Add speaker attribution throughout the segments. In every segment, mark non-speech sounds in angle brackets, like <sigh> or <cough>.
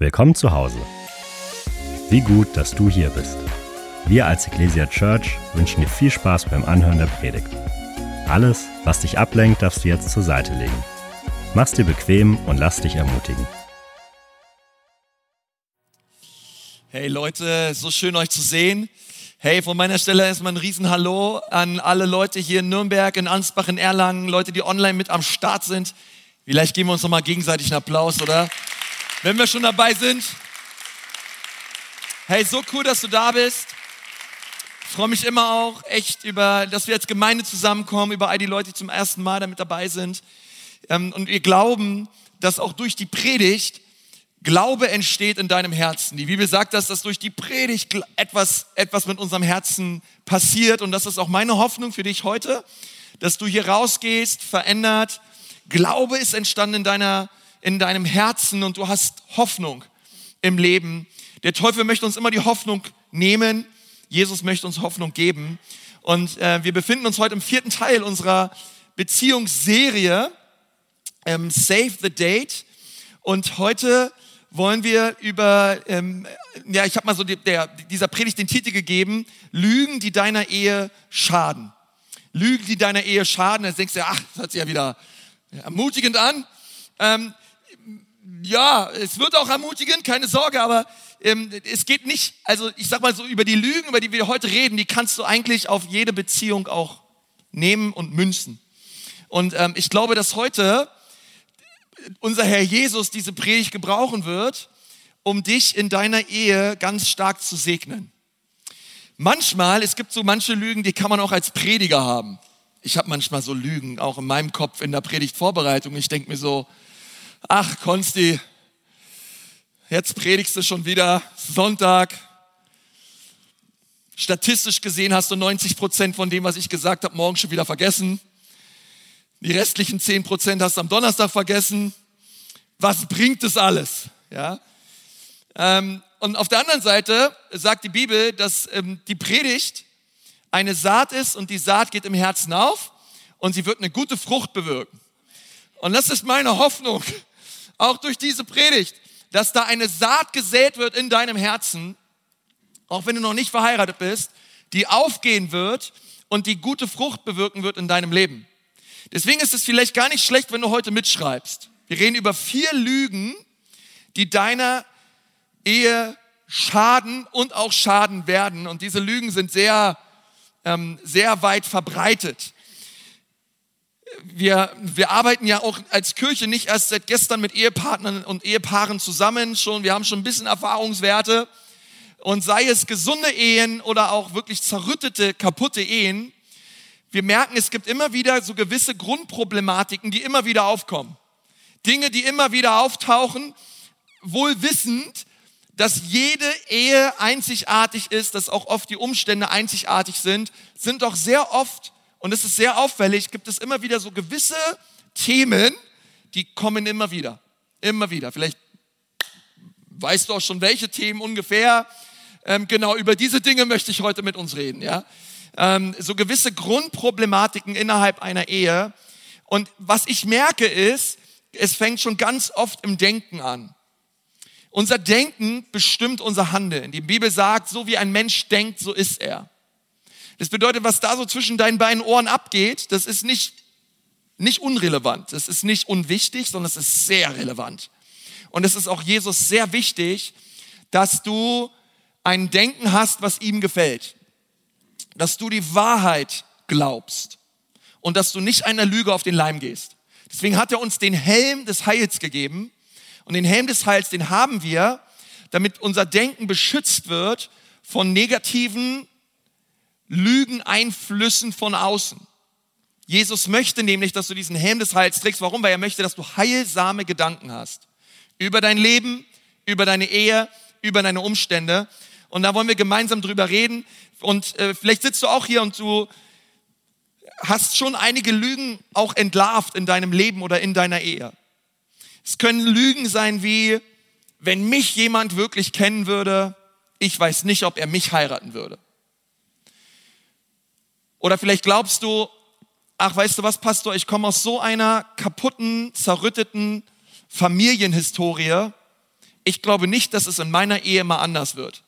Speaker 1: Willkommen zu Hause. Wie gut, dass du hier bist. Wir als Ecclesia Church wünschen dir viel Spaß beim Anhören der Predigt. Alles, was dich ablenkt, darfst du jetzt zur Seite legen. Mach's dir bequem und lass dich ermutigen.
Speaker 2: Hey Leute, so schön euch zu sehen. Hey, von meiner Stelle erstmal ein Riesenhallo an alle Leute hier in Nürnberg, in Ansbach, in Erlangen, Leute, die online mit am Start sind. Vielleicht geben wir uns nochmal gegenseitig einen Applaus, oder? Wenn wir schon dabei sind. Hey, so cool, dass du da bist. Ich freue mich immer auch echt über, dass wir als Gemeinde zusammenkommen, über all die Leute, die zum ersten Mal damit dabei sind. Ähm, und wir glauben, dass auch durch die Predigt Glaube entsteht in deinem Herzen. Die Bibel sagt, dass das durch die Predigt etwas, etwas mit unserem Herzen passiert. Und das ist auch meine Hoffnung für dich heute, dass du hier rausgehst, verändert. Glaube ist entstanden in deiner in deinem Herzen und du hast Hoffnung im Leben. Der Teufel möchte uns immer die Hoffnung nehmen. Jesus möchte uns Hoffnung geben. Und äh, wir befinden uns heute im vierten Teil unserer Beziehungsserie ähm, Save the Date. Und heute wollen wir über, ähm, ja, ich habe mal so die, der, dieser Predigt den Titel gegeben, Lügen, die deiner Ehe schaden. Lügen, die deiner Ehe schaden. Jetzt denkst du, ach, das hört sich ja wieder ermutigend an. Ähm, ja, es wird auch ermutigen, keine Sorge, aber ähm, es geht nicht, also ich sag mal so, über die Lügen, über die wir heute reden, die kannst du eigentlich auf jede Beziehung auch nehmen und münzen. Und ähm, ich glaube, dass heute unser Herr Jesus diese Predigt gebrauchen wird, um dich in deiner Ehe ganz stark zu segnen. Manchmal, es gibt so manche Lügen, die kann man auch als Prediger haben. Ich habe manchmal so Lügen, auch in meinem Kopf in der Predigtvorbereitung. Ich denke mir so, ach Konsti, jetzt predigst du schon wieder Sonntag. Statistisch gesehen hast du 90 Prozent von dem, was ich gesagt habe, morgen schon wieder vergessen. Die restlichen 10 Prozent hast du am Donnerstag vergessen. Was bringt es alles? Ja. Ähm, und auf der anderen Seite sagt die Bibel, dass ähm, die Predigt eine Saat ist und die Saat geht im Herzen auf und sie wird eine gute Frucht bewirken. Und das ist meine Hoffnung, <laughs> auch durch diese Predigt, dass da eine Saat gesät wird in deinem Herzen, auch wenn du noch nicht verheiratet bist, die aufgehen wird und die gute Frucht bewirken wird in deinem Leben. Deswegen ist es vielleicht gar nicht schlecht, wenn du heute mitschreibst. Wir reden über vier Lügen, die deiner Ehe schaden und auch schaden werden. Und diese Lügen sind sehr, ähm, sehr weit verbreitet wir, wir arbeiten ja auch als Kirche nicht erst seit gestern mit Ehepartnern und Ehepaaren zusammen schon. Wir haben schon ein bisschen Erfahrungswerte. Und sei es gesunde Ehen oder auch wirklich zerrüttete, kaputte Ehen, wir merken, es gibt immer wieder so gewisse Grundproblematiken, die immer wieder aufkommen. Dinge, die immer wieder auftauchen, wohl wissend, dass jede Ehe einzigartig ist, dass auch oft die Umstände einzigartig sind, sind doch sehr oft und es ist sehr auffällig, gibt es immer wieder so gewisse Themen, die kommen immer wieder. Immer wieder. Vielleicht weißt du auch schon, welche Themen ungefähr. Ähm, genau, über diese Dinge möchte ich heute mit uns reden. Ja? Ähm, so gewisse Grundproblematiken innerhalb einer Ehe. Und was ich merke ist, es fängt schon ganz oft im Denken an. Unser Denken bestimmt unser Handeln. Die Bibel sagt, so wie ein Mensch denkt, so ist er. Das bedeutet, was da so zwischen deinen beiden Ohren abgeht, das ist nicht, nicht unrelevant. Das ist nicht unwichtig, sondern es ist sehr relevant. Und es ist auch Jesus sehr wichtig, dass du ein Denken hast, was ihm gefällt. Dass du die Wahrheit glaubst. Und dass du nicht einer Lüge auf den Leim gehst. Deswegen hat er uns den Helm des Heils gegeben. Und den Helm des Heils, den haben wir, damit unser Denken beschützt wird von negativen Lügeneinflüssen von außen. Jesus möchte nämlich, dass du diesen Helm des Heils trägst. Warum? Weil er möchte, dass du heilsame Gedanken hast. Über dein Leben, über deine Ehe, über deine Umstände. Und da wollen wir gemeinsam drüber reden. Und äh, vielleicht sitzt du auch hier und du hast schon einige Lügen auch entlarvt in deinem Leben oder in deiner Ehe. Es können Lügen sein wie, wenn mich jemand wirklich kennen würde, ich weiß nicht, ob er mich heiraten würde. Oder vielleicht glaubst du, ach, weißt du was, Pastor, ich komme aus so einer kaputten, zerrütteten Familienhistorie. Ich glaube nicht, dass es in meiner Ehe mal anders wird.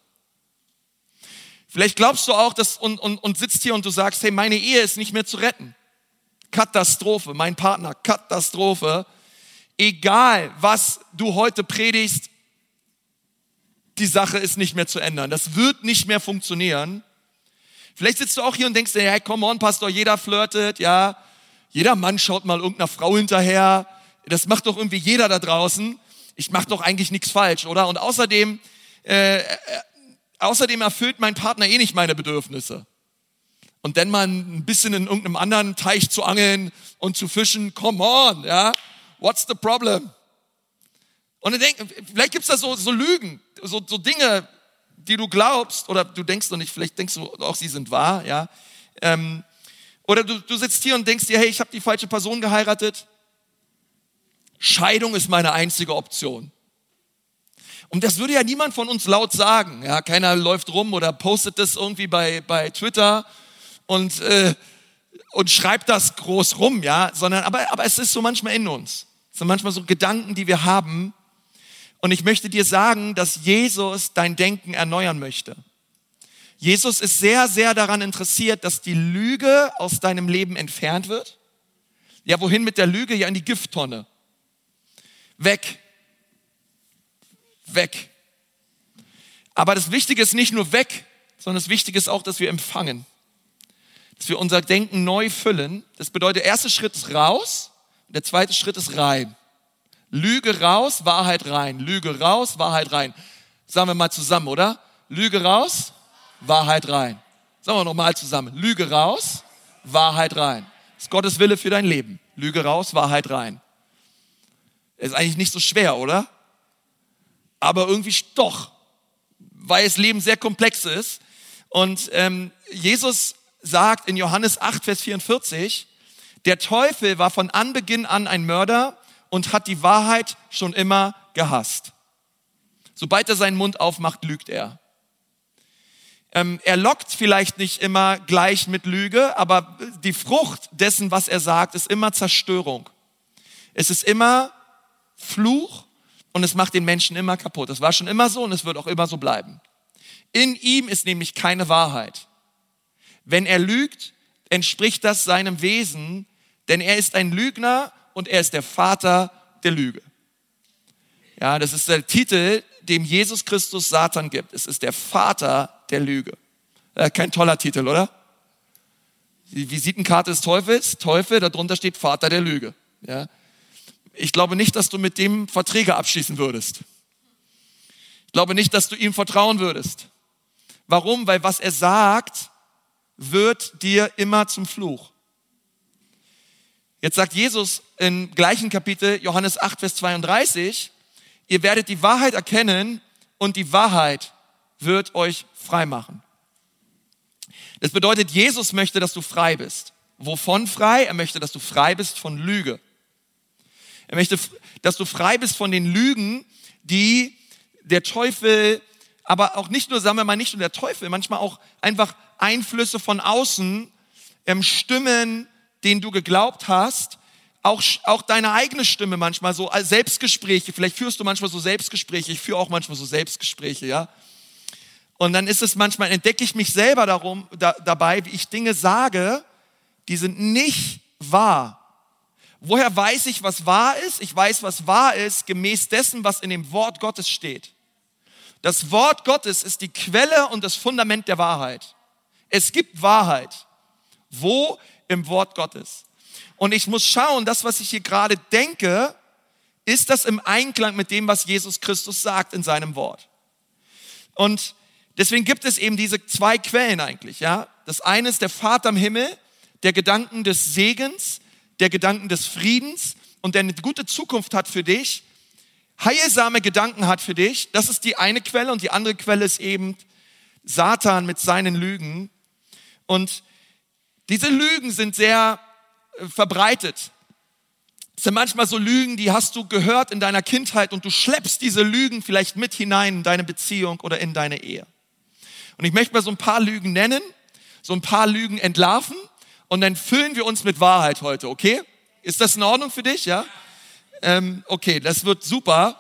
Speaker 2: Vielleicht glaubst du auch dass, und, und, und sitzt hier und du sagst, hey, meine Ehe ist nicht mehr zu retten. Katastrophe, mein Partner, Katastrophe. Egal, was du heute predigst, die Sache ist nicht mehr zu ändern. Das wird nicht mehr funktionieren. Vielleicht sitzt du auch hier und denkst dir, hey, come on, Pastor, jeder flirtet, ja. Jeder Mann schaut mal irgendeiner Frau hinterher. Das macht doch irgendwie jeder da draußen. Ich mache doch eigentlich nichts falsch, oder? Und außerdem, äh, äh, außerdem erfüllt mein Partner eh nicht meine Bedürfnisse. Und dann mal ein bisschen in irgendeinem anderen Teich zu angeln und zu fischen, come on, ja. What's the problem? Und dann denk, vielleicht gibt's da so, so Lügen, so, so Dinge, die du glaubst, oder du denkst noch nicht, vielleicht denkst du auch, sie sind wahr, ja. Ähm, oder du, du sitzt hier und denkst dir, hey, ich habe die falsche Person geheiratet. Scheidung ist meine einzige Option. Und das würde ja niemand von uns laut sagen. Ja, keiner läuft rum oder postet das irgendwie bei, bei Twitter und, äh, und schreibt das groß rum, ja, sondern aber, aber es ist so manchmal in uns. Es sind manchmal so Gedanken, die wir haben, und ich möchte dir sagen, dass Jesus dein Denken erneuern möchte. Jesus ist sehr, sehr daran interessiert, dass die Lüge aus deinem Leben entfernt wird. Ja, wohin mit der Lüge? Ja, in die Gifttonne. Weg. Weg. Aber das Wichtige ist nicht nur weg, sondern das Wichtige ist auch, dass wir empfangen. Dass wir unser Denken neu füllen. Das bedeutet, der erste Schritt ist raus, der zweite Schritt ist rein. Lüge raus, Wahrheit rein. Lüge raus, Wahrheit rein. Sagen wir mal zusammen, oder? Lüge raus, Wahrheit rein. Sagen wir nochmal zusammen. Lüge raus, Wahrheit rein. Das ist Gottes Wille für dein Leben. Lüge raus, Wahrheit rein. Ist eigentlich nicht so schwer, oder? Aber irgendwie doch, weil das Leben sehr komplex ist. Und ähm, Jesus sagt in Johannes 8, Vers 44, der Teufel war von Anbeginn an ein Mörder und hat die Wahrheit schon immer gehasst. Sobald er seinen Mund aufmacht, lügt er. Ähm, er lockt vielleicht nicht immer gleich mit Lüge, aber die Frucht dessen, was er sagt, ist immer Zerstörung. Es ist immer Fluch und es macht den Menschen immer kaputt. Das war schon immer so und es wird auch immer so bleiben. In ihm ist nämlich keine Wahrheit. Wenn er lügt, entspricht das seinem Wesen, denn er ist ein Lügner und er ist der Vater der Lüge. Ja, das ist der Titel, dem Jesus Christus Satan gibt. Es ist der Vater der Lüge. Äh, kein toller Titel, oder? Die Visitenkarte des Teufels, Teufel, darunter steht Vater der Lüge. Ja? Ich glaube nicht, dass du mit dem Verträge abschließen würdest. Ich glaube nicht, dass du ihm vertrauen würdest. Warum? Weil was er sagt, wird dir immer zum Fluch. Jetzt sagt Jesus im gleichen Kapitel, Johannes 8, Vers 32, ihr werdet die Wahrheit erkennen und die Wahrheit wird euch frei machen. Das bedeutet, Jesus möchte, dass du frei bist. Wovon frei? Er möchte, dass du frei bist von Lüge. Er möchte, dass du frei bist von den Lügen, die der Teufel, aber auch nicht nur, sagen wir mal, nicht nur der Teufel, manchmal auch einfach Einflüsse von außen, ähm, Stimmen, den du geglaubt hast, auch, auch deine eigene Stimme manchmal so, als Selbstgespräche, vielleicht führst du manchmal so Selbstgespräche, ich führe auch manchmal so Selbstgespräche, ja. Und dann ist es manchmal, entdecke ich mich selber darum, da, dabei, wie ich Dinge sage, die sind nicht wahr. Woher weiß ich, was wahr ist? Ich weiß, was wahr ist, gemäß dessen, was in dem Wort Gottes steht. Das Wort Gottes ist die Quelle und das Fundament der Wahrheit. Es gibt Wahrheit. Wo? im Wort Gottes. Und ich muss schauen, das, was ich hier gerade denke, ist das im Einklang mit dem, was Jesus Christus sagt in seinem Wort. Und deswegen gibt es eben diese zwei Quellen eigentlich, ja. Das eine ist der Vater im Himmel, der Gedanken des Segens, der Gedanken des Friedens und der eine gute Zukunft hat für dich, heilsame Gedanken hat für dich. Das ist die eine Quelle und die andere Quelle ist eben Satan mit seinen Lügen. Und diese Lügen sind sehr verbreitet. Es sind manchmal so Lügen, die hast du gehört in deiner Kindheit und du schleppst diese Lügen vielleicht mit hinein in deine Beziehung oder in deine Ehe. Und ich möchte mal so ein paar Lügen nennen, so ein paar Lügen entlarven und dann füllen wir uns mit Wahrheit heute, okay? Ist das in Ordnung für dich, ja? Ähm, okay, das wird super.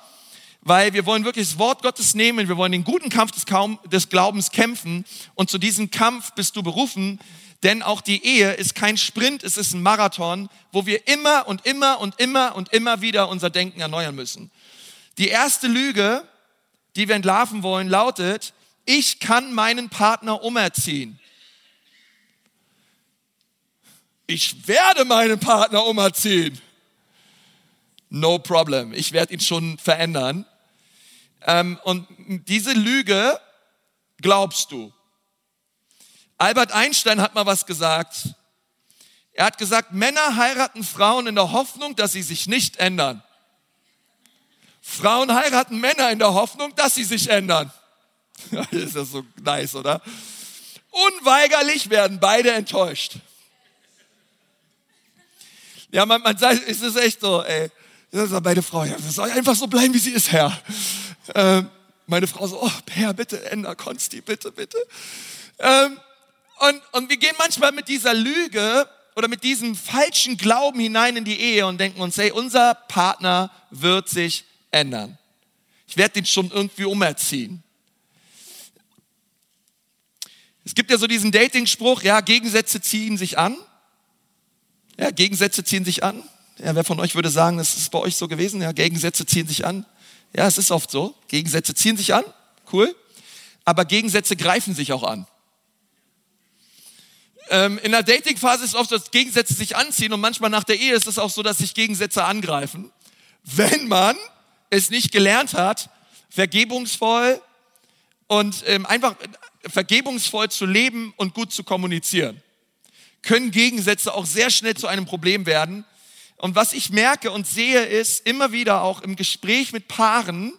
Speaker 2: weil wir wollen wirklich das Wort Gottes nehmen, wir wollen den guten Kampf des Glaubens kämpfen und zu diesem Kampf bist du berufen, denn auch die Ehe ist kein Sprint, es ist ein Marathon, wo wir immer und immer und immer und immer wieder unser Denken erneuern müssen. Die erste Lüge, die wir entlarven wollen, lautet, ich kann meinen Partner umerziehen. Ich werde meinen Partner umerziehen. No problem, ich werde ihn schon verändern. Ähm, und diese Lüge glaubst du. Albert Einstein hat mal was gesagt. Er hat gesagt, Männer heiraten Frauen in der Hoffnung, dass sie sich nicht ändern. Frauen heiraten Männer in der Hoffnung, dass sie sich ändern. <laughs> ist das so nice, oder? Unweigerlich werden beide enttäuscht. Ja, man, man sagt, es ist echt so, ey. Das ist beide Frauen, ja, soll einfach so bleiben, wie sie ist, Herr. Ähm, meine Frau so, oh, Herr, bitte, änder Konsti, bitte, bitte. Ähm, und, und wir gehen manchmal mit dieser Lüge oder mit diesem falschen Glauben hinein in die Ehe und denken uns, hey, unser Partner wird sich ändern. Ich werde den schon irgendwie umerziehen. Es gibt ja so diesen Dating-Spruch, ja, Gegensätze ziehen sich an. Ja, Gegensätze ziehen sich an. Ja, wer von euch würde sagen, das ist bei euch so gewesen? Ja, Gegensätze ziehen sich an. Ja, es ist oft so. Gegensätze ziehen sich an. Cool. Aber Gegensätze greifen sich auch an. Ähm, in der Dating-Phase ist oft, dass Gegensätze sich anziehen und manchmal nach der Ehe ist es auch so, dass sich Gegensätze angreifen. Wenn man es nicht gelernt hat, vergebungsvoll und ähm, einfach vergebungsvoll zu leben und gut zu kommunizieren, können Gegensätze auch sehr schnell zu einem Problem werden. Und was ich merke und sehe, ist immer wieder auch im Gespräch mit Paaren,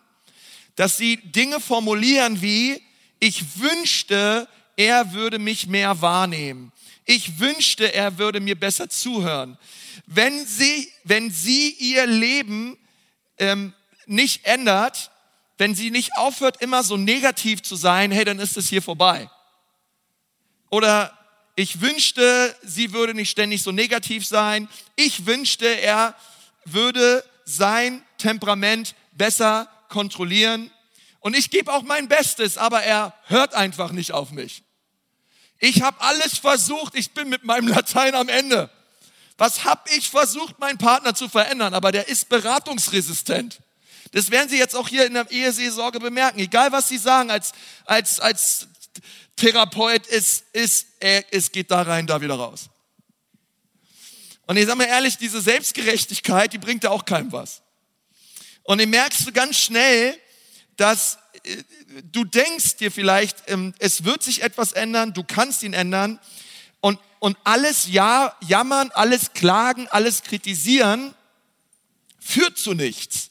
Speaker 2: dass sie Dinge formulieren wie, ich wünschte, er würde mich mehr wahrnehmen. Ich wünschte, er würde mir besser zuhören. Wenn sie, wenn sie ihr Leben ähm, nicht ändert, wenn sie nicht aufhört, immer so negativ zu sein, hey, dann ist es hier vorbei. Oder ich wünschte, sie würde nicht ständig so negativ sein. Ich wünschte, er würde sein Temperament besser kontrollieren. Und ich gebe auch mein Bestes, aber er hört einfach nicht auf mich. Ich habe alles versucht, ich bin mit meinem Latein am Ende. Was habe ich versucht, meinen Partner zu verändern, aber der ist beratungsresistent. Das werden Sie jetzt auch hier in der Eheseelsorge bemerken. Egal was Sie sagen als, als, als Therapeut, es, es, es geht da rein, da wieder raus. Und ich sage mal ehrlich, diese Selbstgerechtigkeit, die bringt ja auch keinem was. Und ihr merkst du ganz schnell, dass äh, du denkst dir vielleicht, ähm, es wird sich etwas ändern, du kannst ihn ändern und, und alles ja, jammern, alles klagen, alles kritisieren führt zu nichts.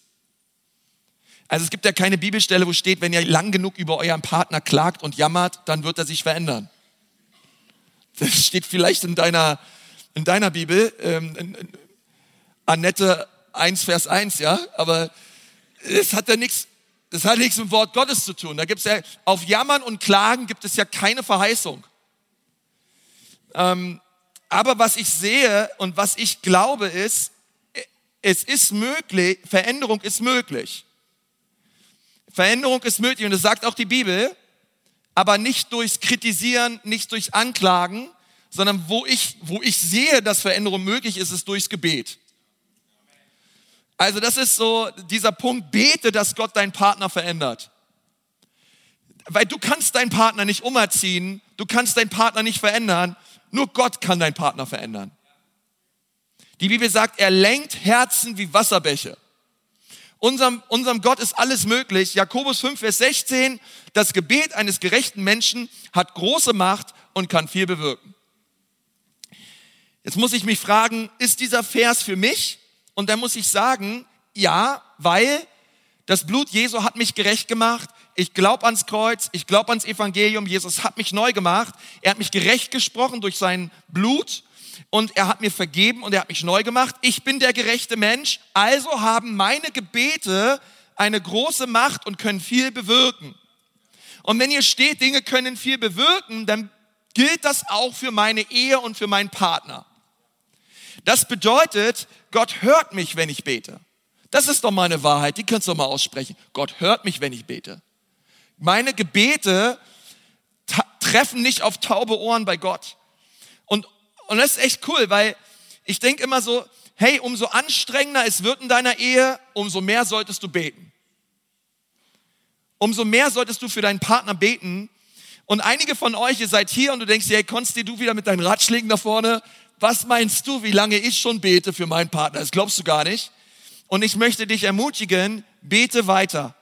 Speaker 2: Also es gibt ja keine Bibelstelle, wo steht, wenn ihr lang genug über euren Partner klagt und jammert, dann wird er sich verändern. Das steht vielleicht in deiner, in deiner Bibel, ähm, in, in Annette 1, Vers 1, ja, aber es hat ja nichts das hat nichts mit dem Wort Gottes zu tun. Da gibt es ja, auf Jammern und Klagen gibt es ja keine Verheißung. Ähm, aber was ich sehe und was ich glaube ist, es ist möglich, Veränderung ist möglich. Veränderung ist möglich und das sagt auch die Bibel, aber nicht durchs Kritisieren, nicht durch Anklagen, sondern wo ich, wo ich sehe, dass Veränderung möglich ist, ist durchs Gebet. Also das ist so dieser Punkt, bete, dass Gott deinen Partner verändert. Weil du kannst deinen Partner nicht umerziehen, du kannst deinen Partner nicht verändern, nur Gott kann deinen Partner verändern. Die Bibel sagt, er lenkt Herzen wie Wasserbäche. Unserem, unserem Gott ist alles möglich. Jakobus 5, Vers 16, das Gebet eines gerechten Menschen hat große Macht und kann viel bewirken. Jetzt muss ich mich fragen, ist dieser Vers für mich? Und da muss ich sagen, ja, weil das Blut Jesu hat mich gerecht gemacht. Ich glaube ans Kreuz, ich glaube ans Evangelium. Jesus hat mich neu gemacht. Er hat mich gerecht gesprochen durch sein Blut und er hat mir vergeben und er hat mich neu gemacht. Ich bin der gerechte Mensch. Also haben meine Gebete eine große Macht und können viel bewirken. Und wenn hier steht, Dinge können viel bewirken, dann gilt das auch für meine Ehe und für meinen Partner. Das bedeutet, Gott hört mich, wenn ich bete. Das ist doch meine Wahrheit, die kannst du doch mal aussprechen. Gott hört mich, wenn ich bete. Meine Gebete treffen nicht auf taube Ohren bei Gott. Und, und das ist echt cool, weil ich denke immer so, hey, umso anstrengender es wird in deiner Ehe, umso mehr solltest du beten. Umso mehr solltest du für deinen Partner beten. Und einige von euch, ihr seid hier und du denkst, hey, Konsti, du wieder mit deinen Ratschlägen da vorne. Was meinst du, wie lange ich schon bete für meinen Partner? Das glaubst du gar nicht. Und ich möchte dich ermutigen, bete weiter.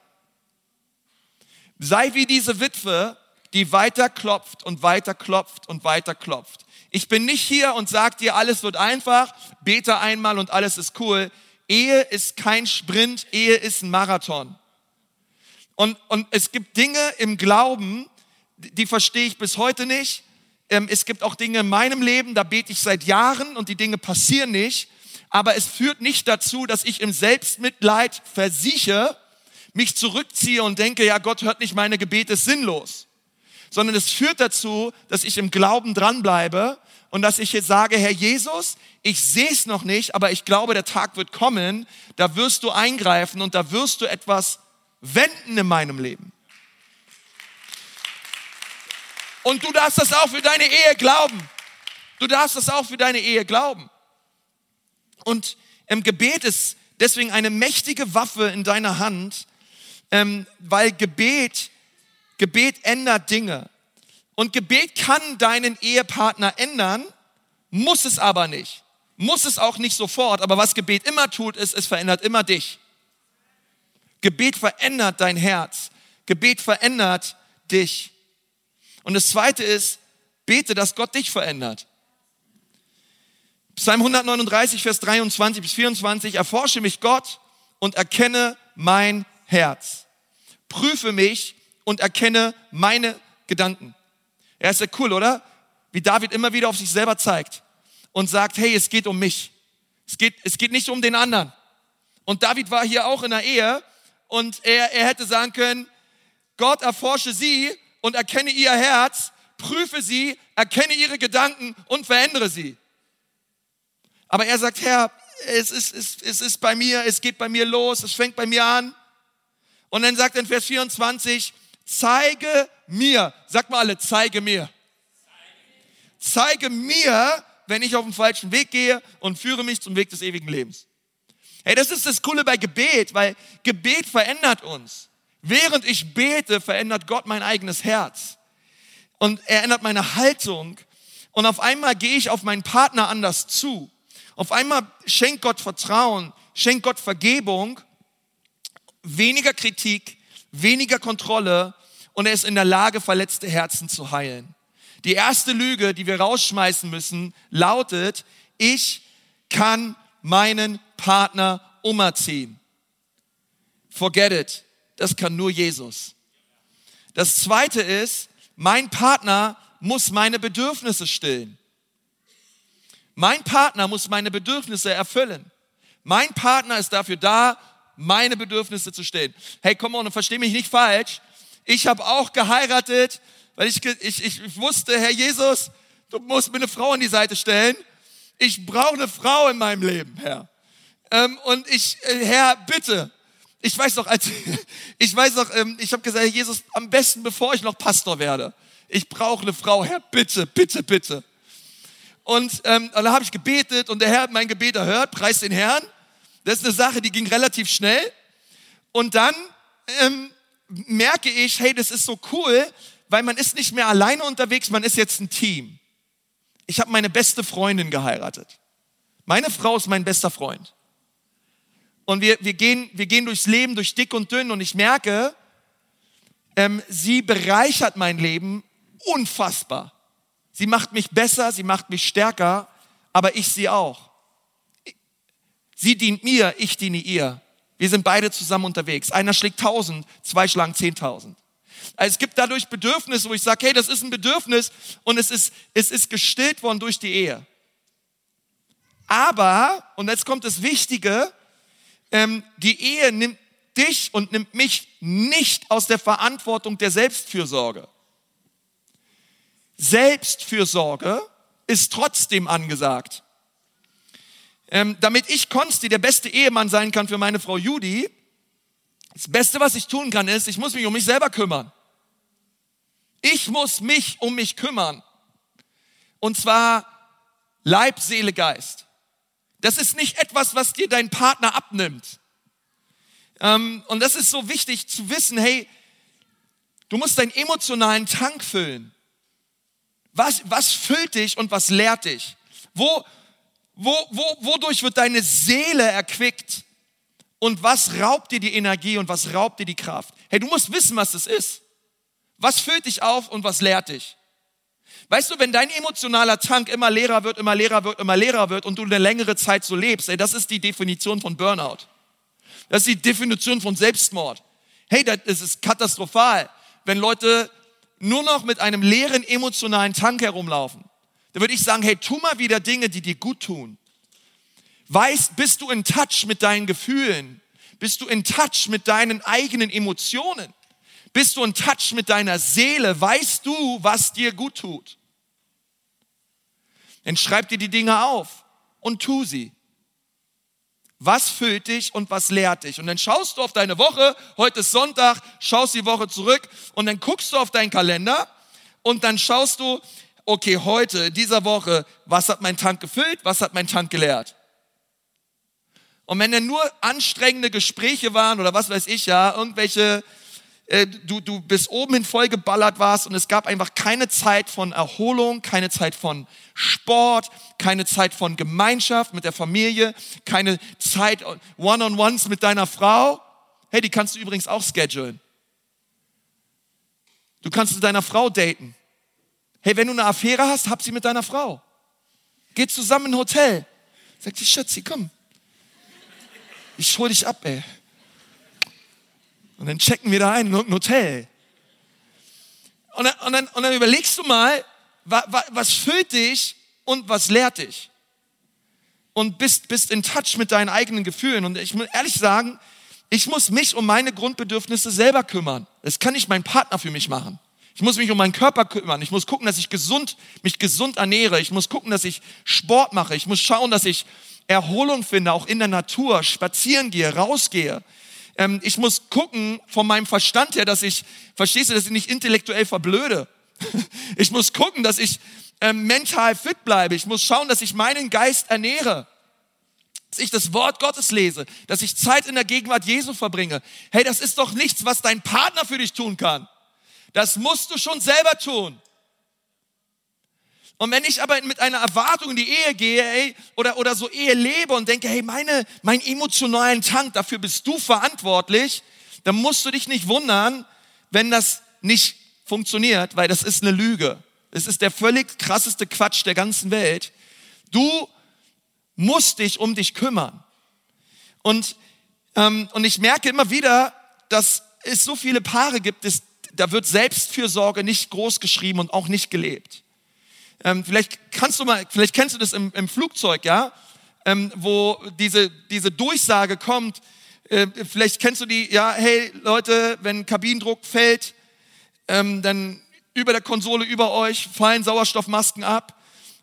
Speaker 2: Sei wie diese Witwe, die weiter klopft und weiter klopft und weiter klopft. Ich bin nicht hier und sag dir, alles wird einfach, bete einmal und alles ist cool. Ehe ist kein Sprint, Ehe ist ein Marathon. Und, und es gibt Dinge im Glauben, die verstehe ich bis heute nicht. Ähm, es gibt auch Dinge in meinem Leben, da bete ich seit Jahren und die Dinge passieren nicht aber es führt nicht dazu, dass ich im Selbstmitleid versieche, mich zurückziehe und denke, ja, Gott hört nicht meine Gebete, ist sinnlos. Sondern es führt dazu, dass ich im Glauben dranbleibe und dass ich jetzt sage, Herr Jesus, ich sehe es noch nicht, aber ich glaube, der Tag wird kommen, da wirst du eingreifen und da wirst du etwas wenden in meinem Leben. Und du darfst das auch für deine Ehe glauben. Du darfst das auch für deine Ehe glauben. Und ähm, Gebet ist deswegen eine mächtige Waffe in deiner Hand, ähm, weil Gebet, Gebet ändert Dinge. Und Gebet kann deinen Ehepartner ändern, muss es aber nicht. Muss es auch nicht sofort, aber was Gebet immer tut, ist, es verändert immer dich. Gebet verändert dein Herz. Gebet verändert dich. Und das zweite ist, bete, dass Gott dich verändert. Psalm 139, Vers 23 bis 24, erforsche mich Gott und erkenne mein Herz. Prüfe mich und erkenne meine Gedanken. Er ist ja cool, oder? Wie David immer wieder auf sich selber zeigt und sagt, hey, es geht um mich. Es geht, es geht nicht um den anderen. Und David war hier auch in der Ehe und er, er hätte sagen können, Gott erforsche sie und erkenne ihr Herz, prüfe sie, erkenne ihre Gedanken und verändere sie. Aber er sagt, Herr, es ist, es, es ist bei mir, es geht bei mir los, es fängt bei mir an. Und dann sagt er in Vers 24, zeige mir, sag mal alle, zeige mir. Zeige mir, wenn ich auf dem falschen Weg gehe und führe mich zum Weg des ewigen Lebens. Hey, das ist das Coole bei Gebet, weil Gebet verändert uns. Während ich bete, verändert Gott mein eigenes Herz. Und er ändert meine Haltung. Und auf einmal gehe ich auf meinen Partner anders zu. Auf einmal schenkt Gott Vertrauen, schenkt Gott Vergebung, weniger Kritik, weniger Kontrolle und er ist in der Lage, verletzte Herzen zu heilen. Die erste Lüge, die wir rausschmeißen müssen, lautet, ich kann meinen Partner umerziehen. Forget it. Das kann nur Jesus. Das zweite ist, mein Partner muss meine Bedürfnisse stillen. Mein Partner muss meine Bedürfnisse erfüllen. Mein Partner ist dafür da, meine Bedürfnisse zu stellen. Hey, komm on, und versteh mich nicht falsch. Ich habe auch geheiratet, weil ich, ich, ich wusste, Herr Jesus, du musst mir eine Frau an die Seite stellen. Ich brauche eine Frau in meinem Leben, Herr. Ähm, und ich, äh, Herr, bitte. Ich weiß doch, als <laughs> ich weiß doch, ähm, ich habe gesagt, Jesus, am besten, bevor ich noch Pastor werde. Ich brauche eine Frau, Herr, bitte, bitte, bitte. Und, ähm, und da habe ich gebetet und der Herr hat mein Gebet erhört, preis den Herrn. Das ist eine Sache, die ging relativ schnell. Und dann ähm, merke ich, hey, das ist so cool, weil man ist nicht mehr alleine unterwegs, man ist jetzt ein Team. Ich habe meine beste Freundin geheiratet. Meine Frau ist mein bester Freund. Und wir, wir, gehen, wir gehen durchs Leben, durch dick und dünn und ich merke, ähm, sie bereichert mein Leben unfassbar. Sie macht mich besser, sie macht mich stärker, aber ich sie auch. Sie dient mir, ich diene ihr. Wir sind beide zusammen unterwegs. Einer schlägt tausend, zwei schlagen zehntausend. Also es gibt dadurch Bedürfnisse, wo ich sage, hey, das ist ein Bedürfnis und es ist, es ist gestillt worden durch die Ehe. Aber, und jetzt kommt das Wichtige, ähm, die Ehe nimmt dich und nimmt mich nicht aus der Verantwortung der Selbstfürsorge. Selbstfürsorge ist trotzdem angesagt. ähm, damit ich Konsti der beste Ehemann sein kann für meine Frau Judy, das Beste, was ich tun kann, ist, ich muss mich um mich selber kümmern. Ich muss mich um mich kümmern. Und zwar Leib, Seele, Geist. Das ist nicht etwas, was dir dein Partner abnimmt. Ähm, und das ist so wichtig zu wissen, hey, du musst deinen emotionalen Tank füllen. Was, was füllt dich und was lehrt dich? Wo, wo, wo, wodurch wird deine Seele erquickt? Und was raubt dir die Energie und was raubt dir die Kraft? Hey, du musst wissen, was das ist. Was füllt dich auf und was lehrt dich? Weißt du, wenn dein emotionaler Tank immer leerer wird, immer leerer wird, immer leerer wird und du eine längere Zeit so lebst, ey, das ist die Definition von Burnout. Das ist die Definition von Selbstmord. Hey, das ist katastrophal, wenn Leute nur noch mit einem leeren emotionalen Tank herumlaufen. Da würde ich sagen, hey, tu mal wieder Dinge, die dir gut tun. Weißt, bist du in Touch mit deinen Gefühlen? Bist du in Touch mit deinen eigenen Emotionen? Bist du in Touch mit deiner Seele? Weißt du, was dir gut tut? Dann schreib dir die Dinge auf und tu sie. Was füllt dich und was lehrt dich? Und dann schaust du auf deine Woche, heute ist Sonntag, schaust die Woche zurück und dann guckst du auf deinen Kalender und dann schaust du, okay, heute, in dieser Woche, was hat mein Tank gefüllt, was hat mein Tank gelehrt? Und wenn dann nur anstrengende Gespräche waren oder was weiß ich ja, irgendwelche, äh, du, du bis oben hin vollgeballert warst und es gab einfach keine Zeit von Erholung, keine Zeit von Sport, keine Zeit von Gemeinschaft mit der Familie, keine Zeit One-on-Ones mit deiner Frau. Hey, die kannst du übrigens auch schedulen. Du kannst mit deiner Frau daten. Hey, wenn du eine Affäre hast, hab sie mit deiner Frau. Geht zusammen in ein Hotel. Sagt sie, Schatzi, komm, ich hol dich ab, ey. Und dann checken wir da ein, ein Hotel. Und dann, und, dann, und dann überlegst du mal, was, was füllt dich und was lehrt dich? Und bist, bist in Touch mit deinen eigenen Gefühlen. Und ich muss ehrlich sagen, ich muss mich um meine Grundbedürfnisse selber kümmern. Das kann nicht mein Partner für mich machen. Ich muss mich um meinen Körper kümmern. Ich muss gucken, dass ich gesund, mich gesund ernähre. Ich muss gucken, dass ich Sport mache. Ich muss schauen, dass ich Erholung finde, auch in der Natur, spazieren gehe, rausgehe. Ähm, ich muss gucken von meinem Verstand her, dass ich, verstehst du, dass ich nicht intellektuell verblöde. <laughs> ich muss gucken, dass ich ähm, mental fit bleibe. Ich muss schauen, dass ich meinen Geist ernähre. Dass ich das Wort Gottes lese, dass ich Zeit in der Gegenwart Jesu verbringe. Hey, das ist doch nichts, was dein Partner für dich tun kann. Das musst du schon selber tun. Und wenn ich aber mit einer Erwartung in die Ehe gehe, ey, oder, oder so Ehe lebe und denke, hey, meine, mein emotionalen Tank, dafür bist du verantwortlich, dann musst du dich nicht wundern, wenn das nicht funktioniert, weil das ist eine Lüge. Es ist der völlig krasseste Quatsch der ganzen Welt. Du musst dich um dich kümmern. Und, ähm, und ich merke immer wieder, dass es so viele Paare gibt, dass, da wird Selbstfürsorge nicht groß geschrieben und auch nicht gelebt. Ähm, vielleicht kannst du mal, vielleicht kennst du das im, im Flugzeug, ja, ähm, wo diese, diese Durchsage kommt. Äh, vielleicht kennst du die, ja, hey Leute, wenn Kabinendruck fällt, ähm, dann über der Konsole über euch fallen Sauerstoffmasken ab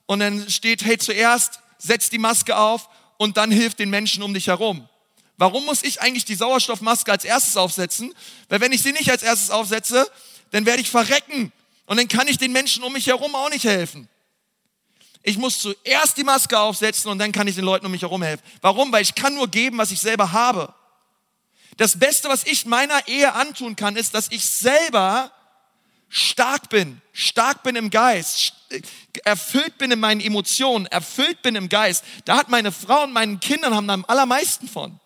Speaker 2: und dann steht, hey, zuerst setz die Maske auf und dann hilft den Menschen um dich herum. Warum muss ich eigentlich die Sauerstoffmaske als erstes aufsetzen? Weil wenn ich sie nicht als erstes aufsetze, dann werde ich verrecken und dann kann ich den Menschen um mich herum auch nicht helfen. Ich muss zuerst die Maske aufsetzen und dann kann ich den Leuten um mich herum helfen. Warum? Weil ich kann nur geben, was ich selber habe. Das Beste, was ich meiner Ehe antun kann, ist, dass ich selber stark bin, stark bin im Geist, erfüllt bin in meinen Emotionen, erfüllt bin im Geist. Da hat meine Frau und meine Kinder haben am allermeisten von.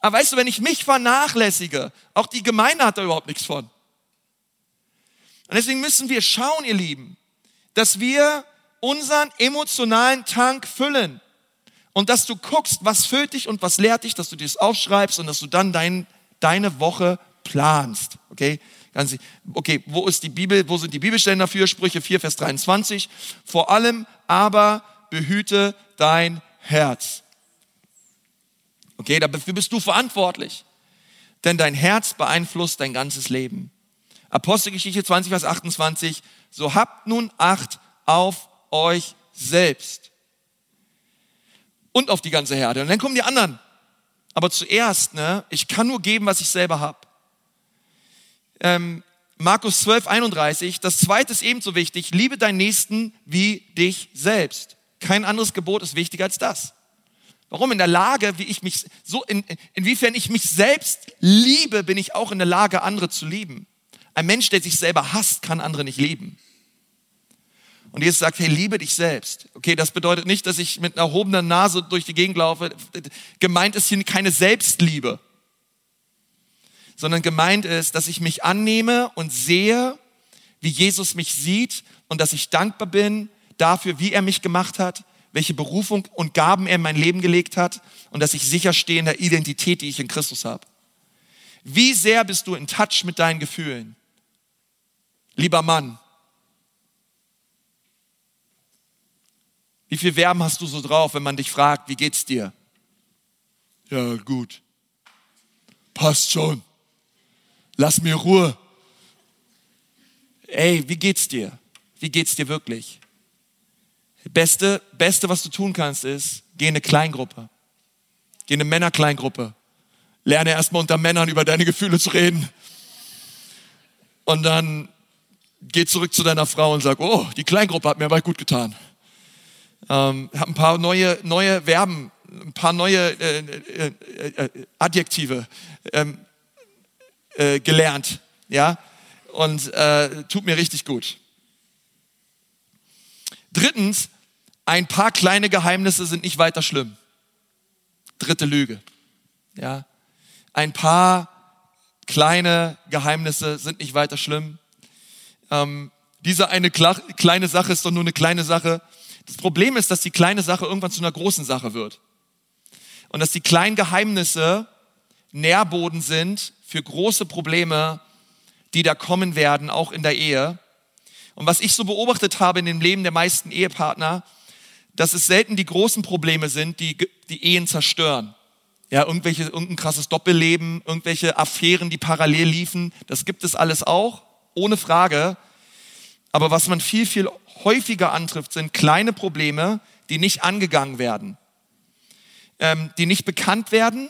Speaker 2: Aber weißt du, wenn ich mich vernachlässige, auch die Gemeinde hat da überhaupt nichts von. Und deswegen müssen wir schauen, ihr Lieben, dass wir unseren emotionalen Tank füllen. Und dass du guckst, was füllt dich und was lehrt dich, dass du dir das aufschreibst und dass du dann dein, deine Woche planst. Okay? Okay, wo ist die Bibel, wo sind die Bibelstellen dafür? Sprüche 4, Vers 23. Vor allem aber behüte dein Herz. Okay, dafür bist du verantwortlich. Denn dein Herz beeinflusst dein ganzes Leben. Apostelgeschichte 20, Vers 28, so habt nun Acht auf euch selbst und auf die ganze Herde. Und dann kommen die anderen. Aber zuerst, ne, ich kann nur geben, was ich selber habe. Ähm, Markus 12, 31, das zweite ist ebenso wichtig, liebe deinen Nächsten wie dich selbst. Kein anderes Gebot ist wichtiger als das. Warum? In der Lage, wie ich mich, so, in, inwiefern ich mich selbst liebe, bin ich auch in der Lage, andere zu lieben. Ein Mensch, der sich selber hasst, kann andere nicht lieben. Und Jesus sagt, hey, liebe dich selbst. Okay, das bedeutet nicht, dass ich mit einer erhobener Nase durch die Gegend laufe. Gemeint ist hier keine Selbstliebe sondern gemeint ist, dass ich mich annehme und sehe, wie Jesus mich sieht und dass ich dankbar bin dafür, wie er mich gemacht hat, welche Berufung und Gaben er in mein Leben gelegt hat und dass ich sicher stehe in der Identität, die ich in Christus habe. Wie sehr bist du in Touch mit deinen Gefühlen? Lieber Mann, wie viel Verben hast du so drauf, wenn man dich fragt, wie geht's dir? Ja, gut. Passt schon lass mir Ruhe. Ey, wie geht's dir? Wie geht's dir wirklich? Beste, Beste, was du tun kannst, ist, geh in eine Kleingruppe. Geh in eine Männerkleingruppe. Lerne erstmal unter Männern über deine Gefühle zu reden. Und dann geh zurück zu deiner Frau und sag, oh, die Kleingruppe hat mir aber gut getan. Ähm, hab ein paar neue, neue Verben, ein paar neue äh, äh, äh, Adjektive. Ähm, äh, gelernt, ja, und äh, tut mir richtig gut. Drittens, ein paar kleine Geheimnisse sind nicht weiter schlimm. Dritte Lüge, ja, ein paar kleine Geheimnisse sind nicht weiter schlimm. Ähm, diese eine kleine Sache ist doch nur eine kleine Sache. Das Problem ist, dass die kleine Sache irgendwann zu einer großen Sache wird. Und dass die kleinen Geheimnisse Nährboden sind für große Probleme, die da kommen werden, auch in der Ehe. Und was ich so beobachtet habe in dem Leben der meisten Ehepartner, dass es selten die großen Probleme sind, die die Ehen zerstören. Ja, irgendwelche, irgendein krasses Doppelleben, irgendwelche Affären, die parallel liefen, das gibt es alles auch, ohne Frage. Aber was man viel, viel häufiger antrifft, sind kleine Probleme, die nicht angegangen werden, ähm, die nicht bekannt werden,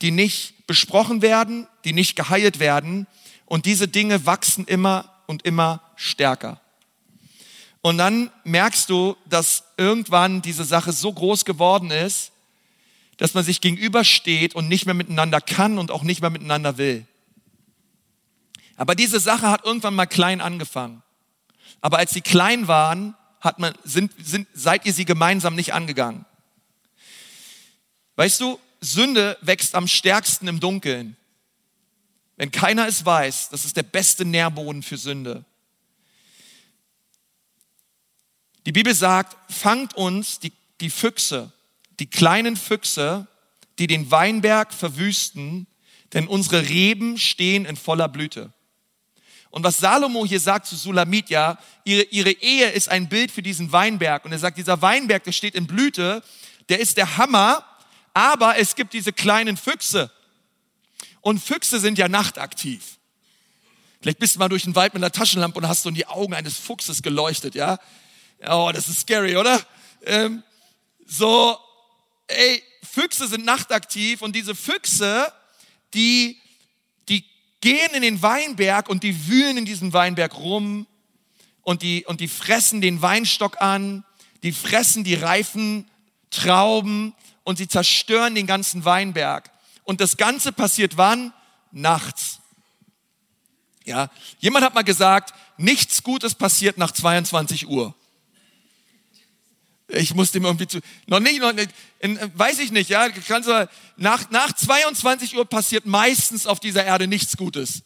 Speaker 2: die nicht besprochen werden, die nicht geheilt werden. Und diese Dinge wachsen immer und immer stärker. Und dann merkst du, dass irgendwann diese Sache so groß geworden ist, dass man sich gegenübersteht und nicht mehr miteinander kann und auch nicht mehr miteinander will. Aber diese Sache hat irgendwann mal klein angefangen. Aber als sie klein waren, hat man, sind, sind, seid ihr sie gemeinsam nicht angegangen. Weißt du, Sünde wächst am stärksten im Dunkeln. Wenn keiner es weiß, das ist der beste Nährboden für Sünde. Die Bibel sagt, fangt uns die, die Füchse, die kleinen Füchse, die den Weinberg verwüsten, denn unsere Reben stehen in voller Blüte. Und was Salomo hier sagt zu Sulamit, ja, ihre, ihre Ehe ist ein Bild für diesen Weinberg. Und er sagt, dieser Weinberg, der steht in Blüte, der ist der Hammer, aber es gibt diese kleinen Füchse. Und Füchse sind ja nachtaktiv. Vielleicht bist du mal durch den Wald mit einer Taschenlampe und hast so in die Augen eines Fuchses geleuchtet, ja? Oh, das ist scary, oder? Ähm, so, ey, Füchse sind nachtaktiv und diese Füchse, die, die gehen in den Weinberg und die wühlen in diesem Weinberg rum und die, und die fressen den Weinstock an, die fressen die reifen Trauben und sie zerstören den ganzen Weinberg. Und das Ganze passiert wann? Nachts. Ja, jemand hat mal gesagt, nichts Gutes passiert nach 22 Uhr. Ich muss dem irgendwie zu, noch nicht, noch nicht in, weiß ich nicht, ja, kannst du, nach, nach 22 Uhr passiert meistens auf dieser Erde nichts Gutes.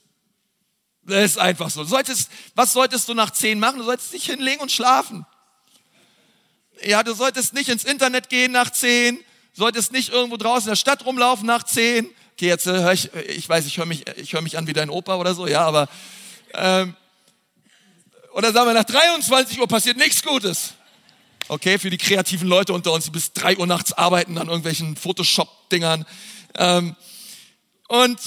Speaker 2: Das ist einfach so. Du solltest, was solltest du nach 10 machen? Du solltest dich hinlegen und schlafen. Ja, du solltest nicht ins Internet gehen nach 10 solltest nicht irgendwo draußen in der Stadt rumlaufen nach zehn. Okay, jetzt äh, höre ich, ich weiß, ich höre mich, ich höre mich an wie dein Opa oder so, ja, aber ähm, oder sagen wir, nach 23 Uhr passiert nichts Gutes. Okay, für die kreativen Leute unter uns, die bis drei Uhr nachts arbeiten an irgendwelchen Photoshop-Dingern. Ähm, und,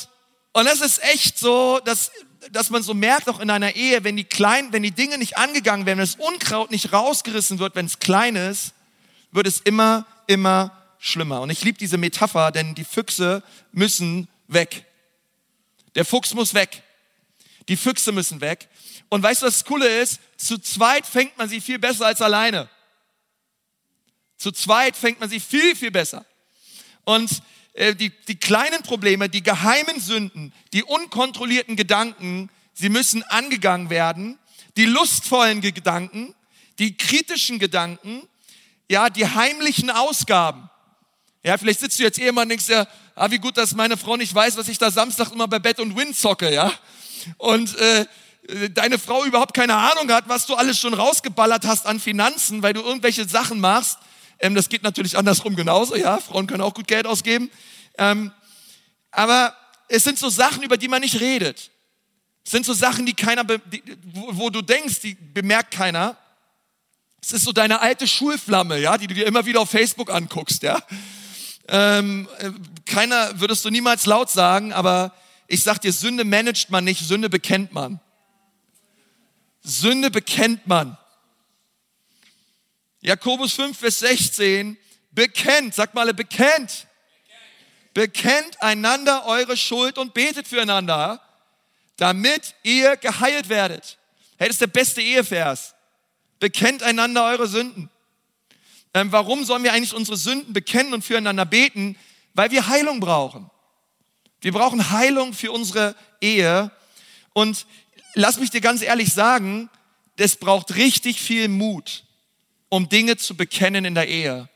Speaker 2: und das ist echt so, dass, dass man so merkt, auch in einer Ehe, wenn die kleinen, wenn die Dinge nicht angegangen werden, wenn das Unkraut nicht rausgerissen wird, wenn es klein ist, wird es immer, immer schlimmer. Und ich liebe diese Metapher, denn die Füchse müssen weg. Der Fuchs muss weg. Die Füchse müssen weg. Und weißt du, was das Coole ist? Zu zweit fängt man sie viel besser als alleine. Zu zweit fängt man sie viel, viel besser. Und äh, die, die kleinen Probleme, die geheimen Sünden, die unkontrollierten Gedanken, sie müssen angegangen werden. Die lustvollen Gedanken, die kritischen Gedanken, ja, die heimlichen Ausgaben. Ja, vielleicht sitzt du jetzt Ehemann und denkst ja, ah, wie gut, dass meine Frau nicht weiß, was ich da Samstag immer bei Bett und Wind zocke, ja. Und äh, deine Frau überhaupt keine Ahnung hat, was du alles schon rausgeballert hast an Finanzen, weil du irgendwelche Sachen machst. Ähm, das geht natürlich andersrum genauso, ja. Frauen können auch gut Geld ausgeben. Ähm, aber es sind so Sachen, über die man nicht redet. Es sind so Sachen, die keiner, die, wo, wo du denkst, die bemerkt keiner. Es ist so deine alte Schulflamme, ja, die du dir immer wieder auf Facebook anguckst, ja. Ähm, äh, keiner würdest du niemals laut sagen, aber ich sag dir, Sünde managt man nicht, Sünde bekennt man. Sünde bekennt man. Jakobus 5, Vers 16, bekennt, sag mal, bekennt. Bekennt einander eure Schuld und betet füreinander, damit ihr geheilt werdet. Hey, das ist der beste Ehevers. Bekennt einander eure Sünden. Ähm, warum sollen wir eigentlich unsere Sünden bekennen und füreinander beten? Weil wir Heilung brauchen. Wir brauchen Heilung für unsere Ehe. Und lass mich dir ganz ehrlich sagen, es braucht richtig viel Mut, um Dinge zu bekennen in der Ehe.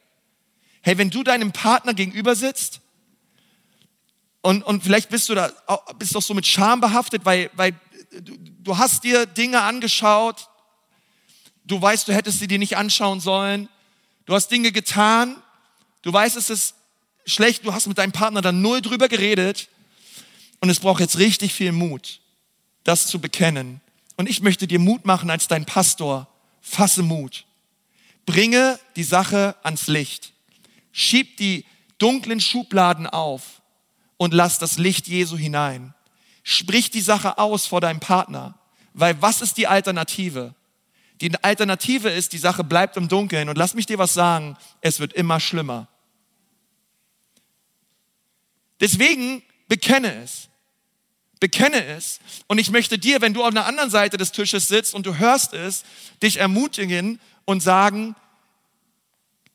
Speaker 2: Hey, wenn du deinem Partner gegenüber sitzt und, und vielleicht bist du da, bist doch so mit Scham behaftet, weil, weil du, du hast dir Dinge angeschaut, du weißt, du hättest sie dir nicht anschauen sollen, du hast Dinge getan, du weißt, es ist schlecht, du hast mit deinem Partner dann null drüber geredet und es braucht jetzt richtig viel Mut, das zu bekennen. Und ich möchte dir Mut machen als dein Pastor. Fasse Mut. Bringe die Sache ans Licht. Schieb die dunklen Schubladen auf und lass das Licht Jesu hinein. Sprich die Sache aus vor deinem Partner, weil was ist die Alternative? Die Alternative ist, die Sache bleibt im Dunkeln und lass mich dir was sagen, es wird immer schlimmer. Deswegen bekenne es bekenne es. Und ich möchte dir, wenn du auf der anderen Seite des Tisches sitzt und du hörst es, dich ermutigen und sagen,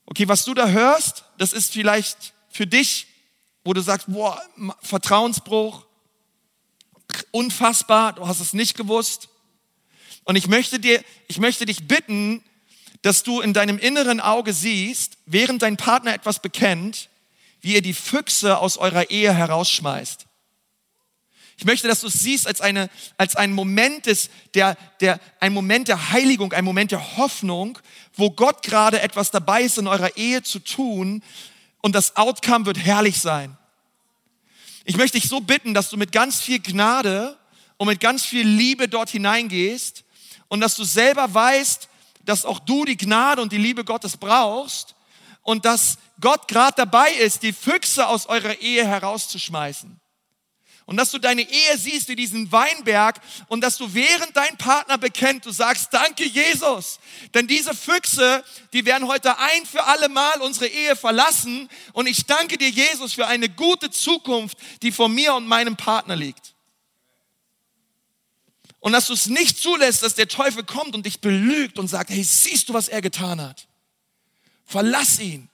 Speaker 2: okay, was du da hörst, das ist vielleicht für dich, wo du sagst, boah, Vertrauensbruch, unfassbar, du hast es nicht gewusst. Und ich möchte dir, ich möchte dich bitten, dass du in deinem inneren Auge siehst, während dein Partner etwas bekennt, wie ihr die Füchse aus eurer Ehe herausschmeißt. Ich möchte, dass du es siehst als, eine, als ein Moment des, der, der, ein Moment der Heiligung, ein Moment der Hoffnung, wo Gott gerade etwas dabei ist, in eurer Ehe zu tun und das Outcome wird herrlich sein. Ich möchte dich so bitten, dass du mit ganz viel Gnade und mit ganz viel Liebe dort hineingehst und dass du selber weißt, dass auch du die Gnade und die Liebe Gottes brauchst und dass Gott gerade dabei ist, die Füchse aus eurer Ehe herauszuschmeißen. Und dass du deine Ehe siehst wie diesen Weinberg und dass du während dein Partner bekennt, du sagst, danke Jesus. Denn diese Füchse, die werden heute ein für alle Mal unsere Ehe verlassen. Und ich danke dir, Jesus, für eine gute Zukunft, die vor mir und meinem Partner liegt. Und dass du es nicht zulässt, dass der Teufel kommt und dich belügt und sagt, hey, siehst du, was er getan hat? Verlass ihn.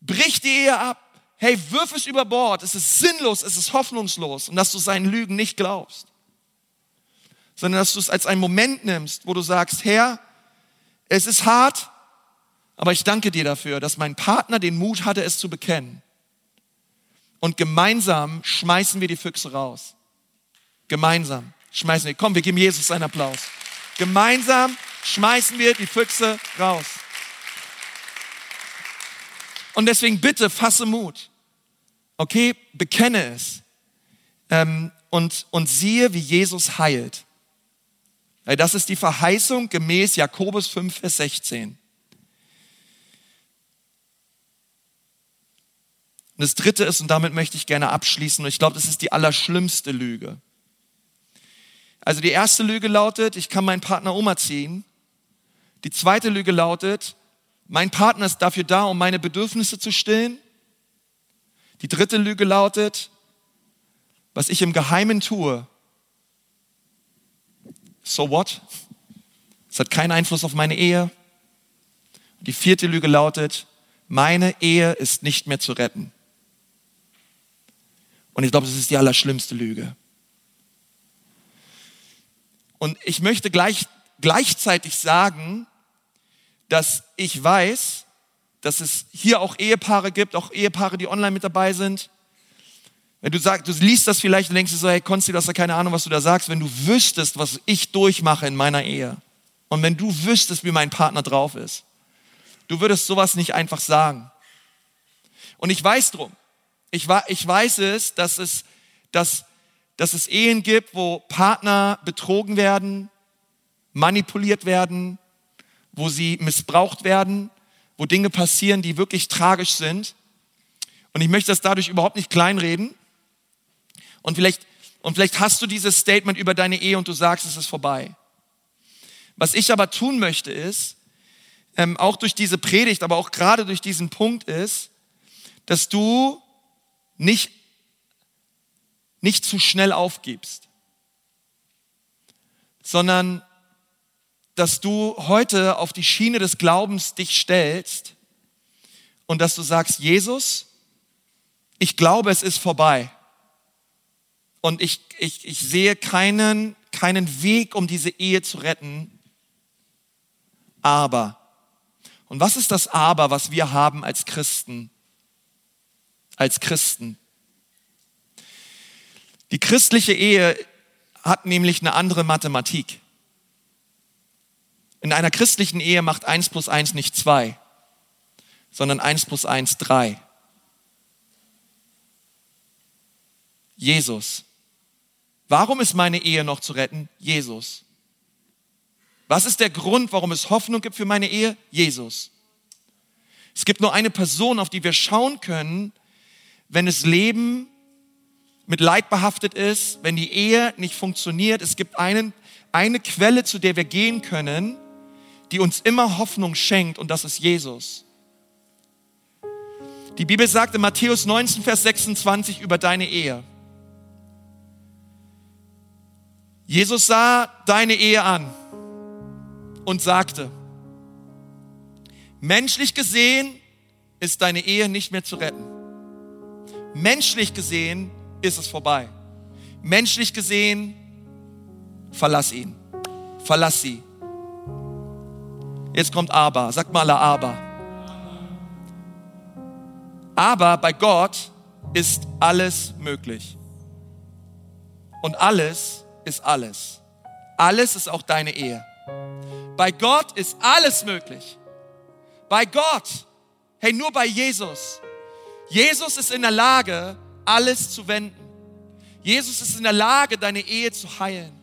Speaker 2: Brich die Ehe ab hey, wirf es über Bord, es ist sinnlos, es ist hoffnungslos und dass du seinen Lügen nicht glaubst, sondern dass du es als einen Moment nimmst, wo du sagst, Herr, es ist hart, aber ich danke dir dafür, dass mein Partner den Mut hatte, es zu bekennen. Und gemeinsam schmeißen wir die Füchse raus. Gemeinsam schmeißen wir. Komm, wir geben Jesus einen Applaus. Gemeinsam schmeißen wir die Füchse raus. Und deswegen bitte fasse Mut. Okay, bekenne es. Ähm, und, und siehe, wie Jesus heilt. Das ist die Verheißung gemäß Jakobus 5, Vers 16. Und das dritte ist, und damit möchte ich gerne abschließen, und ich glaube, das ist die allerschlimmste Lüge. Also die erste Lüge lautet, ich kann meinen Partner umerziehen. Die zweite Lüge lautet, Mein Partner ist dafür da, um meine Bedürfnisse zu stillen. Die dritte Lüge lautet, was ich im Geheimen tue, so what? Es hat keinen Einfluss auf meine Ehe. Die vierte Lüge lautet, meine Ehe ist nicht mehr zu retten. Und ich glaube, das ist die allerschlimmste Lüge. Und ich möchte gleich, gleichzeitig sagen, dass ich weiß, dass es hier auch Ehepaare gibt, auch Ehepaare, die online mit dabei sind. Wenn du sagst, du liest das vielleicht und denkst du so, hey Konsti, du hast ja keine Ahnung, was du da sagst. Wenn du wüsstest, was ich durchmache in meiner Ehe und wenn du wüsstest, wie mein Partner drauf ist, du würdest sowas nicht einfach sagen. Und ich weiß drum. Ich, ich weiß es, dass es, dass, dass es Ehen gibt, wo Partner betrogen werden, manipuliert werden, wo sie missbraucht werden, wo Dinge passieren, die wirklich tragisch sind. Und ich möchte das dadurch überhaupt nicht kleinreden. Und vielleicht, und vielleicht hast du dieses Statement über deine Ehe und du sagst, es ist vorbei. Was ich aber tun möchte ist, ähm, auch durch diese Predigt, aber auch gerade durch diesen Punkt ist, dass du nicht, nicht zu schnell aufgibst, sondern dass du heute auf die Schiene des Glaubens dich stellst und dass du sagst, Jesus, ich glaube, es ist vorbei. Und ich, ich, ich sehe keinen, keinen Weg, um diese Ehe zu retten. Aber, und was ist das Aber, was wir haben als Christen? als Christen. Die christliche Ehe hat nämlich eine andere Mathematik. In einer christlichen Ehe macht eins plus eins nicht zwei, sondern eins plus eins drei. Jesus. Warum ist meine Ehe noch zu retten? Jesus. Was ist der Grund, warum es Hoffnung gibt für meine Ehe? Jesus. Es gibt nur eine Person, auf die wir schauen können, wenn das Leben mit Leid behaftet ist, wenn die Ehe nicht funktioniert. Es gibt einen, eine Quelle, zu der wir gehen können, die uns immer Hoffnung schenkt und das ist Jesus. Die Bibel sagt in Matthäus 19, Vers 26 über deine Ehe. Jesus sah deine Ehe an und sagte, menschlich gesehen ist deine Ehe nicht mehr zu retten. Menschlich gesehen ist es vorbei. Menschlich gesehen, verlass ihn. Verlass sie. Jetzt kommt aber. Sag mal aber. Aber bei Gott ist alles möglich. Und alles ist alles. Alles ist auch deine Ehe. Bei Gott ist alles möglich. Bei Gott. Hey, nur bei Jesus Jesus ist in der Lage, alles zu wenden. Jesus ist in der Lage, deine Ehe zu heilen.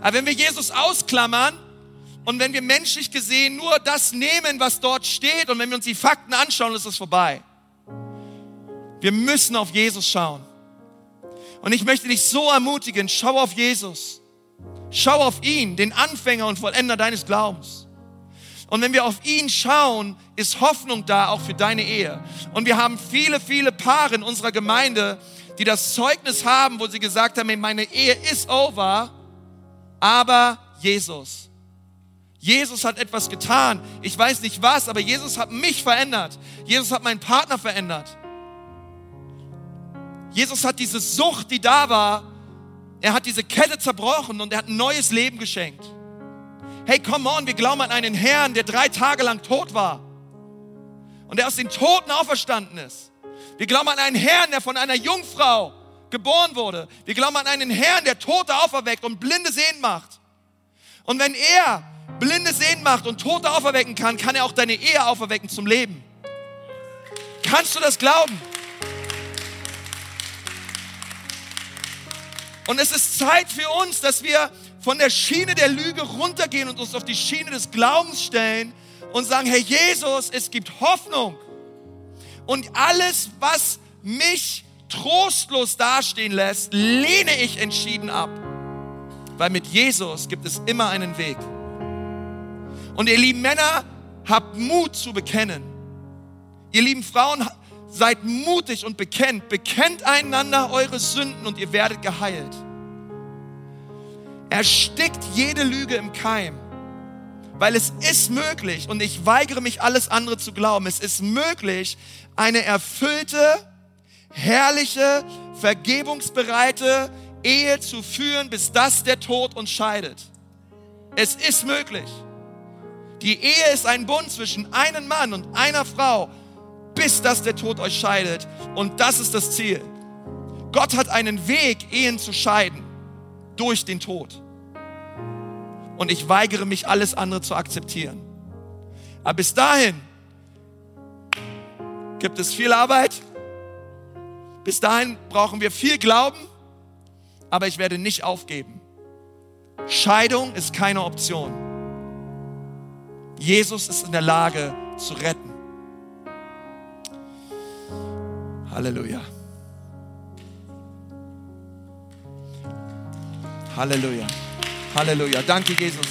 Speaker 2: Aber wenn wir Jesus ausklammern und wenn wir menschlich gesehen nur das nehmen, was dort steht und wenn wir uns die Fakten anschauen, ist es vorbei. Wir müssen auf Jesus schauen. Und ich möchte dich so ermutigen, schau auf Jesus. Schau auf ihn, den Anfänger und Vollender deines Glaubens. Und wenn wir auf ihn schauen, ist Hoffnung da auch für deine Ehe. Und wir haben viele, viele Paare in unserer Gemeinde, die das Zeugnis haben, wo sie gesagt haben, meine Ehe ist over, aber Jesus. Jesus hat etwas getan. Ich weiß nicht was, aber Jesus hat mich verändert. Jesus hat meinen Partner verändert. Jesus hat diese Sucht, die da war, er hat diese Kette zerbrochen und er hat ein neues Leben geschenkt. Hey, come on, wir glauben an einen Herrn, der drei Tage lang tot war und der aus den Toten auferstanden ist. Wir glauben an einen Herrn, der von einer Jungfrau geboren wurde. Wir glauben an einen Herrn, der Tote auferweckt und Blinde sehen macht. Und wenn er Blinde sehen macht und Tote auferwecken kann, kann er auch deine Ehe auferwecken zum Leben. Kannst du das glauben? Und es ist Zeit für uns, dass wir von der Schiene der Lüge runtergehen und uns auf die Schiene des Glaubens stellen und sagen, Herr Jesus, es gibt Hoffnung. Und alles, was mich trostlos dastehen lässt, lehne ich entschieden ab. Weil mit Jesus gibt es immer einen Weg. Und ihr lieben Männer, habt Mut zu bekennen. Ihr lieben Frauen, seid mutig und bekennt. Bekennt einander eure Sünden und ihr werdet geheilt. Erstickt jede Lüge im Keim. Weil es ist möglich, und ich weigere mich, alles andere zu glauben, es ist möglich, eine erfüllte, herrliche, vergebungsbereite Ehe zu führen, bis das der Tod uns scheidet. Es ist möglich. Die Ehe ist ein Bund zwischen einem Mann und einer Frau, bis das der Tod euch scheidet. Und das ist das Ziel. Gott hat einen Weg, Ehen zu scheiden, durch den Tod. Und ich weigere mich, alles andere zu akzeptieren. Aber bis dahin gibt es viel Arbeit. Bis dahin brauchen wir viel Glauben. Aber ich werde nicht aufgeben. Scheidung ist keine Option. Jesus ist in der Lage zu retten. Halleluja. Halleluja. Halleluja. Danke, Jesus.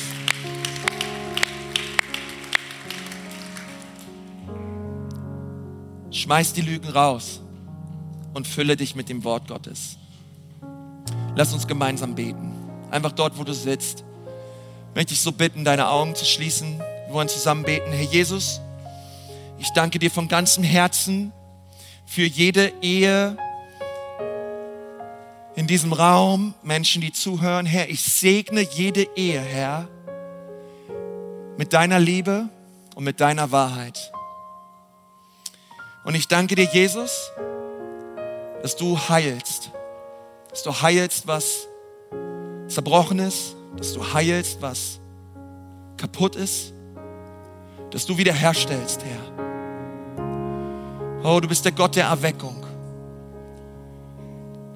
Speaker 2: Schmeiß die Lügen raus und fülle dich mit dem Wort Gottes. Lass uns gemeinsam beten. Einfach dort, wo du sitzt, möchte ich so bitten, deine Augen zu schließen. Wir wollen zusammen beten. Herr Jesus, ich danke dir von ganzem Herzen für jede Ehe in diesem Raum, Menschen, die zuhören. Herr, ich segne jede Ehe, Herr, mit deiner Liebe und mit deiner Wahrheit. Und ich danke dir, Jesus, dass du heilst, dass du heilst, was zerbrochen ist, dass du heilst, was kaputt ist, dass du wiederherstellst, Herr. Oh, du bist der Gott der Erweckung.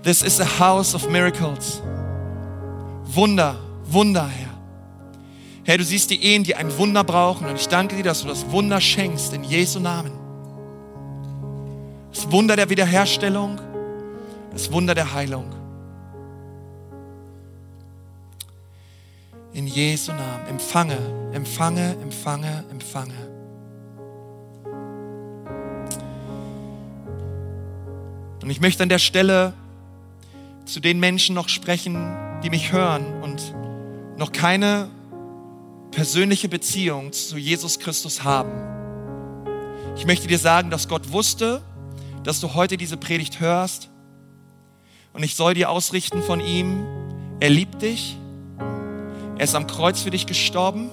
Speaker 2: This is a house of miracles. Wunder, Wunder, Herr. Herr, du siehst die Ehen, die ein Wunder brauchen. Und ich danke dir, dass du das Wunder schenkst in Jesu Namen. Das Wunder der Wiederherstellung, das Wunder der Heilung. In Jesu Namen. Empfange, empfange, empfange, empfange. Und ich möchte an der Stelle zu den Menschen noch sprechen, die mich hören und noch keine persönliche Beziehung zu Jesus Christus haben. Ich möchte dir sagen, dass Gott wusste, dass du heute diese Predigt hörst. Und ich soll dir ausrichten von ihm, er liebt dich, er ist am Kreuz für dich gestorben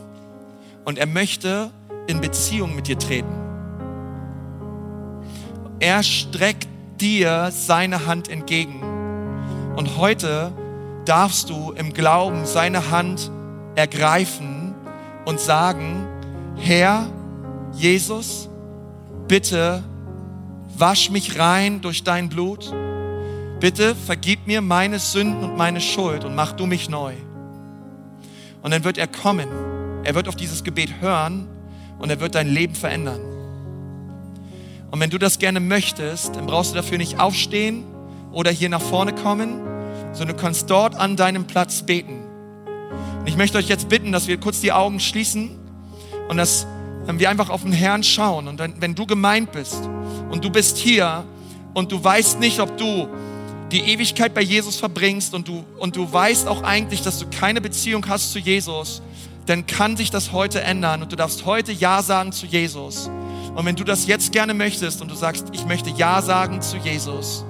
Speaker 2: und er möchte in Beziehung mit dir treten. Er streckt dir seine Hand entgegen. Und heute darfst du im Glauben seine Hand ergreifen und sagen, Herr Jesus, bitte wasch mich rein durch dein Blut. Bitte vergib mir meine Sünden und meine Schuld und mach du mich neu. Und dann wird er kommen. Er wird auf dieses Gebet hören und er wird dein Leben verändern. Und wenn du das gerne möchtest, dann brauchst du dafür nicht aufstehen oder hier nach vorne kommen, sondern du kannst dort an deinem Platz beten. Und ich möchte euch jetzt bitten, dass wir kurz die Augen schließen und dass wir einfach auf den Herrn schauen. Und wenn du gemeint bist und du bist hier und du weißt nicht, ob du die Ewigkeit bei Jesus verbringst und du, und du weißt auch eigentlich, dass du keine Beziehung hast zu Jesus, dann kann sich das heute ändern und du darfst heute Ja sagen zu Jesus. Und wenn du das jetzt gerne möchtest und du sagst, ich möchte Ja sagen zu Jesus,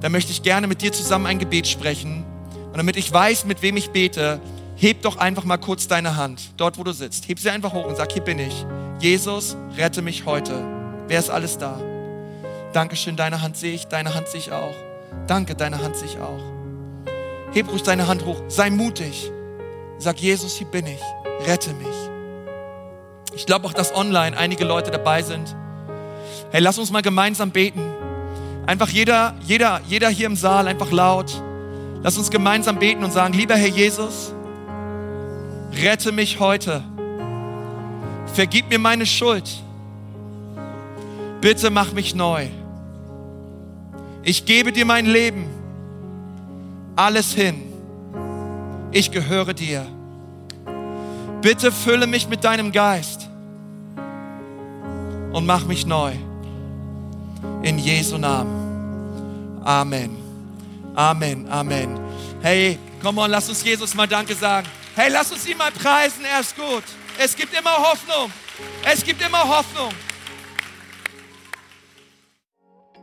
Speaker 2: dann möchte ich gerne mit dir zusammen ein Gebet sprechen. Und damit ich weiß, mit wem ich bete, heb doch einfach mal kurz deine Hand, dort wo du sitzt. Heb sie einfach hoch und sag, hier bin ich. Jesus, rette mich heute. Wer ist alles da? Dankeschön, deine Hand sehe ich, deine Hand sehe ich auch. Danke, deine Hand sehe ich auch. Heb ruhig deine Hand hoch, sei mutig. Sag, Jesus, hier bin ich, rette mich. Ich glaube auch, dass online einige Leute dabei sind. Hey, lass uns mal gemeinsam beten. Einfach jeder, jeder, jeder hier im Saal einfach laut. Lass uns gemeinsam beten und sagen, lieber Herr Jesus, rette mich heute. Vergib mir meine Schuld. Bitte mach mich neu. Ich gebe dir mein Leben, alles hin. Ich gehöre dir. Bitte fülle mich mit deinem Geist. und mach mich neu. In Jesu Namen. Amen. Amen. Amen. Hey, komm on, lass uns Jesus mal Danke sagen. Hey, lass uns ihn mal preisen. Er ist gut. Es gibt immer Hoffnung. Es gibt immer Hoffnung.